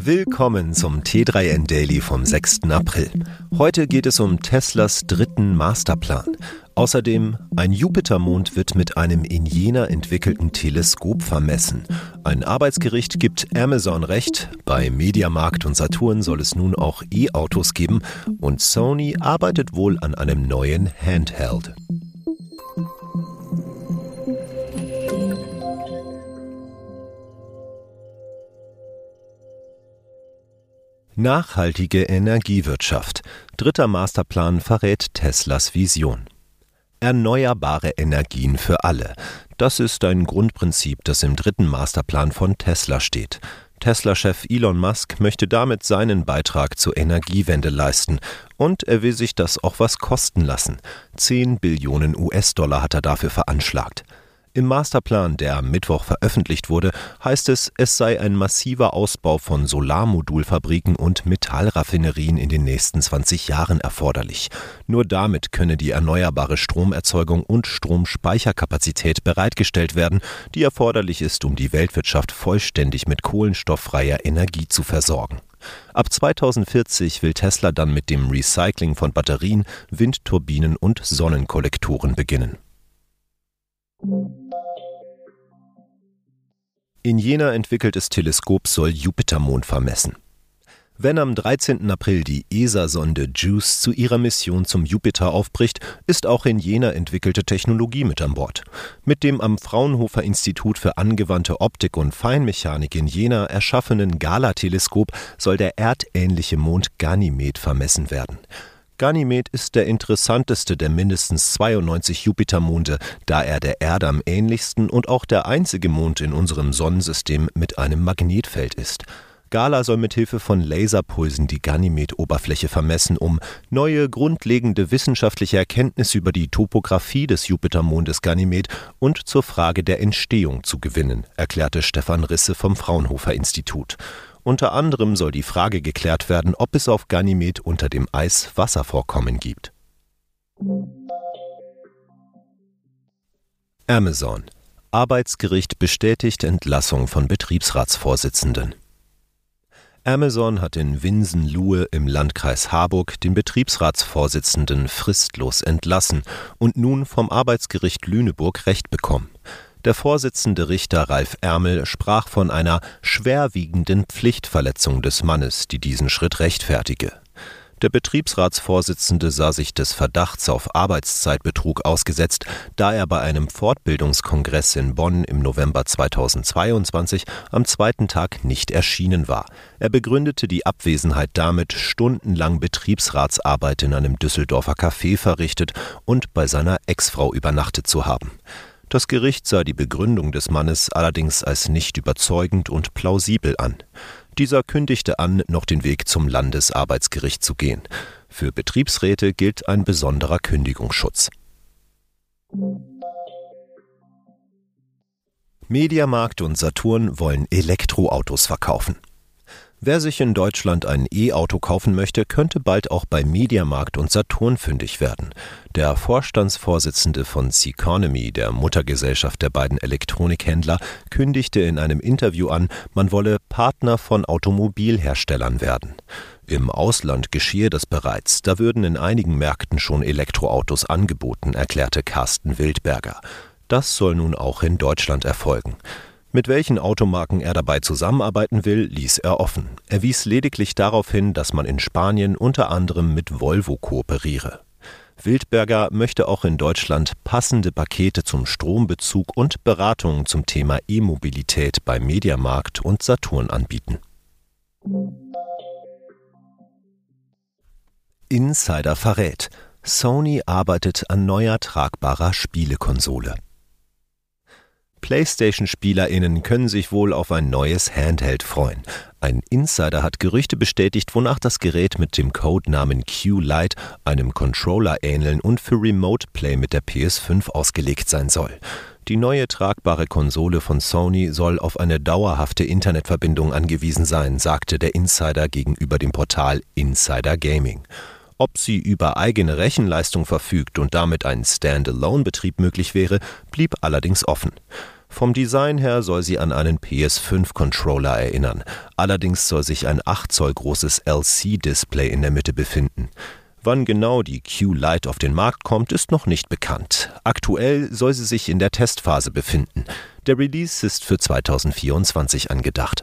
Willkommen zum T3N Daily vom 6. April. Heute geht es um Teslas dritten Masterplan. Außerdem, ein Jupitermond wird mit einem in Jena entwickelten Teleskop vermessen. Ein Arbeitsgericht gibt Amazon recht. Bei Mediamarkt und Saturn soll es nun auch E-Autos geben. Und Sony arbeitet wohl an einem neuen Handheld. Nachhaltige Energiewirtschaft. Dritter Masterplan verrät Teslas Vision. Erneuerbare Energien für alle. Das ist ein Grundprinzip, das im dritten Masterplan von Tesla steht. Tesla-Chef Elon Musk möchte damit seinen Beitrag zur Energiewende leisten und er will sich das auch was kosten lassen. 10 Billionen US-Dollar hat er dafür veranschlagt. Im Masterplan, der am Mittwoch veröffentlicht wurde, heißt es, es sei ein massiver Ausbau von Solarmodulfabriken und Metallraffinerien in den nächsten 20 Jahren erforderlich. Nur damit könne die erneuerbare Stromerzeugung und Stromspeicherkapazität bereitgestellt werden, die erforderlich ist, um die Weltwirtschaft vollständig mit kohlenstofffreier Energie zu versorgen. Ab 2040 will Tesla dann mit dem Recycling von Batterien, Windturbinen und Sonnenkollektoren beginnen. In Jena entwickeltes Teleskop soll Jupitermond vermessen. Wenn am 13. April die ESA-Sonde JUICE zu ihrer Mission zum Jupiter aufbricht, ist auch in Jena entwickelte Technologie mit an Bord. Mit dem am Fraunhofer Institut für angewandte Optik und Feinmechanik in Jena erschaffenen Gala-Teleskop soll der erdähnliche Mond Ganymed vermessen werden. Ganymed ist der interessanteste der mindestens 92 Jupitermonde, da er der Erde am ähnlichsten und auch der einzige Mond in unserem Sonnensystem mit einem Magnetfeld ist. Gala soll mit Hilfe von Laserpulsen die Ganymed-Oberfläche vermessen, um neue grundlegende wissenschaftliche Erkenntnisse über die Topographie des Jupitermondes Ganymed und zur Frage der Entstehung zu gewinnen, erklärte Stefan Risse vom Fraunhofer Institut. Unter anderem soll die Frage geklärt werden, ob es auf Ganymed unter dem Eis Wasservorkommen gibt. Amazon. Arbeitsgericht bestätigt Entlassung von Betriebsratsvorsitzenden. Amazon hat in Winsen-Luhe im Landkreis Harburg den Betriebsratsvorsitzenden fristlos entlassen und nun vom Arbeitsgericht Lüneburg Recht bekommen. Der Vorsitzende Richter Ralf Ärmel sprach von einer schwerwiegenden Pflichtverletzung des Mannes, die diesen Schritt rechtfertige. Der Betriebsratsvorsitzende sah sich des Verdachts auf Arbeitszeitbetrug ausgesetzt, da er bei einem Fortbildungskongress in Bonn im November 2022 am zweiten Tag nicht erschienen war. Er begründete die Abwesenheit damit, stundenlang Betriebsratsarbeit in einem Düsseldorfer Café verrichtet und bei seiner Ex-Frau übernachtet zu haben. Das Gericht sah die Begründung des Mannes allerdings als nicht überzeugend und plausibel an. Dieser kündigte an, noch den Weg zum Landesarbeitsgericht zu gehen. Für Betriebsräte gilt ein besonderer Kündigungsschutz. Mediamarkt und Saturn wollen Elektroautos verkaufen. Wer sich in Deutschland ein E-Auto kaufen möchte, könnte bald auch bei Mediamarkt und Saturn fündig werden. Der Vorstandsvorsitzende von Seconomy, der Muttergesellschaft der beiden Elektronikhändler, kündigte in einem Interview an, man wolle Partner von Automobilherstellern werden. Im Ausland geschehe das bereits, da würden in einigen Märkten schon Elektroautos angeboten, erklärte Carsten Wildberger. Das soll nun auch in Deutschland erfolgen. Mit welchen Automarken er dabei zusammenarbeiten will, ließ er offen. Er wies lediglich darauf hin, dass man in Spanien unter anderem mit Volvo kooperiere. Wildberger möchte auch in Deutschland passende Pakete zum Strombezug und Beratungen zum Thema E-Mobilität bei Mediamarkt und Saturn anbieten. Insider verrät. Sony arbeitet an neuer tragbarer Spielekonsole. PlayStation-SpielerInnen können sich wohl auf ein neues Handheld freuen. Ein Insider hat Gerüchte bestätigt, wonach das Gerät mit dem Codenamen Q-Lite einem Controller ähneln und für Remote Play mit der PS5 ausgelegt sein soll. Die neue tragbare Konsole von Sony soll auf eine dauerhafte Internetverbindung angewiesen sein, sagte der Insider gegenüber dem Portal Insider Gaming. Ob sie über eigene Rechenleistung verfügt und damit ein Standalone-Betrieb möglich wäre, blieb allerdings offen. Vom Design her soll sie an einen PS5-Controller erinnern. Allerdings soll sich ein 8 Zoll großes LC-Display in der Mitte befinden. Wann genau die Q-Lite auf den Markt kommt, ist noch nicht bekannt. Aktuell soll sie sich in der Testphase befinden. Der Release ist für 2024 angedacht.